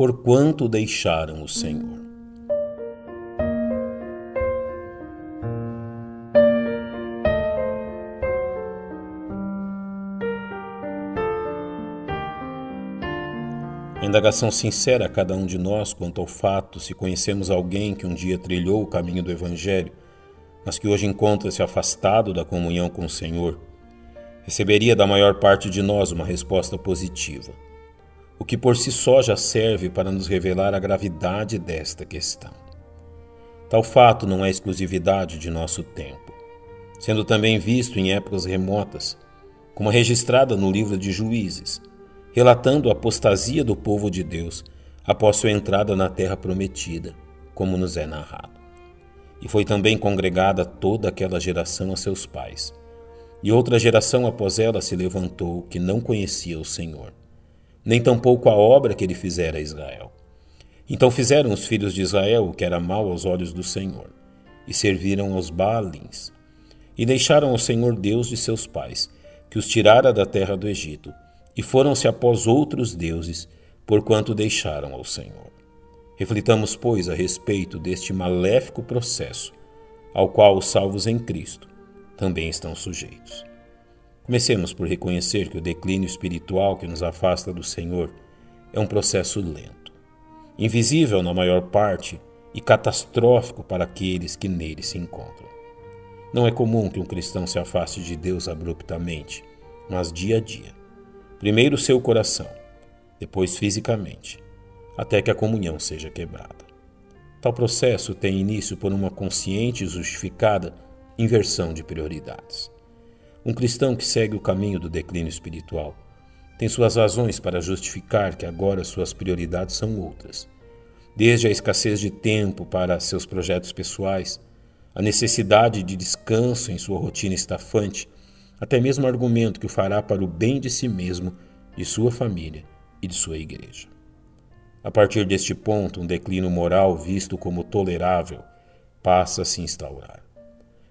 porquanto deixaram o Senhor. A indagação sincera a cada um de nós quanto ao fato se conhecemos alguém que um dia trilhou o caminho do Evangelho, mas que hoje encontra-se afastado da comunhão com o Senhor, receberia da maior parte de nós uma resposta positiva, o que por si só já serve para nos revelar a gravidade desta questão. Tal fato não é exclusividade de nosso tempo, sendo também visto em épocas remotas, como registrada no livro de Juízes relatando a apostasia do povo de Deus após sua entrada na terra prometida, como nos é narrado. E foi também congregada toda aquela geração a seus pais. E outra geração após ela se levantou que não conhecia o Senhor, nem tampouco a obra que ele fizera a Israel. Então fizeram os filhos de Israel o que era mal aos olhos do Senhor, e serviram aos Baalins, e deixaram o Senhor Deus de seus pais, que os tirara da terra do Egito, e foram-se após outros deuses, porquanto deixaram ao Senhor. Reflitamos, pois, a respeito deste maléfico processo, ao qual os salvos em Cristo também estão sujeitos. Comecemos por reconhecer que o declínio espiritual que nos afasta do Senhor é um processo lento, invisível na maior parte e catastrófico para aqueles que nele se encontram. Não é comum que um cristão se afaste de Deus abruptamente, mas dia a dia primeiro seu coração, depois fisicamente, até que a comunhão seja quebrada. Tal processo tem início por uma consciente e justificada inversão de prioridades. Um cristão que segue o caminho do declínio espiritual tem suas razões para justificar que agora suas prioridades são outras. Desde a escassez de tempo para seus projetos pessoais, a necessidade de descanso em sua rotina estafante até mesmo argumento que o fará para o bem de si mesmo, de sua família e de sua igreja. A partir deste ponto, um declínio moral visto como tolerável passa a se instaurar,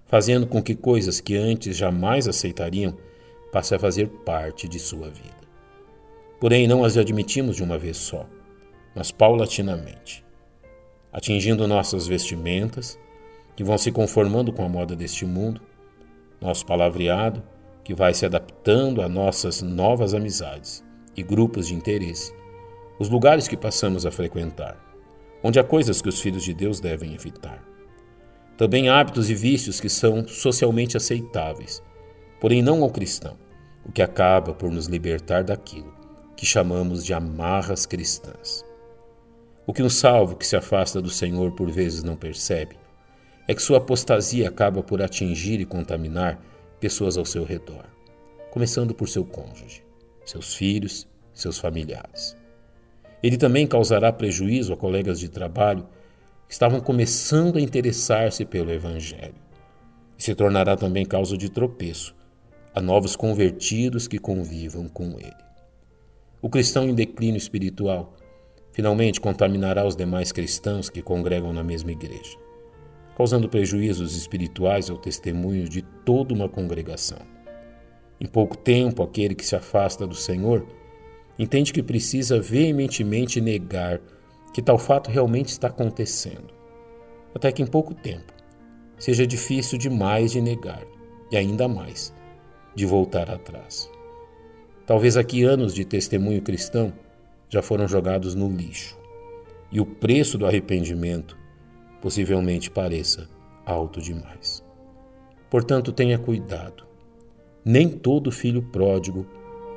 fazendo com que coisas que antes jamais aceitariam passem a fazer parte de sua vida. Porém, não as admitimos de uma vez só, mas paulatinamente, atingindo nossas vestimentas, que vão se conformando com a moda deste mundo, nosso palavreado, que vai se adaptando a nossas novas amizades e grupos de interesse, os lugares que passamos a frequentar, onde há coisas que os filhos de Deus devem evitar. Também hábitos e vícios que são socialmente aceitáveis, porém não ao cristão, o que acaba por nos libertar daquilo que chamamos de amarras cristãs. O que um salvo que se afasta do Senhor por vezes não percebe é que sua apostasia acaba por atingir e contaminar pessoas ao seu redor, começando por seu cônjuge, seus filhos, seus familiares. Ele também causará prejuízo a colegas de trabalho estavam começando a interessar-se pelo Evangelho, e se tornará também causa de tropeço a novos convertidos que convivam com ele. O cristão em declínio espiritual finalmente contaminará os demais cristãos que congregam na mesma igreja causando prejuízos espirituais ao testemunho de toda uma congregação. Em pouco tempo, aquele que se afasta do Senhor entende que precisa veementemente negar que tal fato realmente está acontecendo, até que em pouco tempo seja difícil demais de negar e ainda mais de voltar atrás. Talvez aqui anos de testemunho cristão já foram jogados no lixo, e o preço do arrependimento possivelmente pareça alto demais. Portanto, tenha cuidado. Nem todo filho pródigo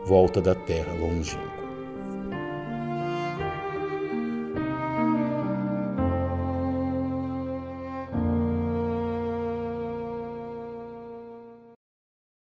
volta da terra longínqua.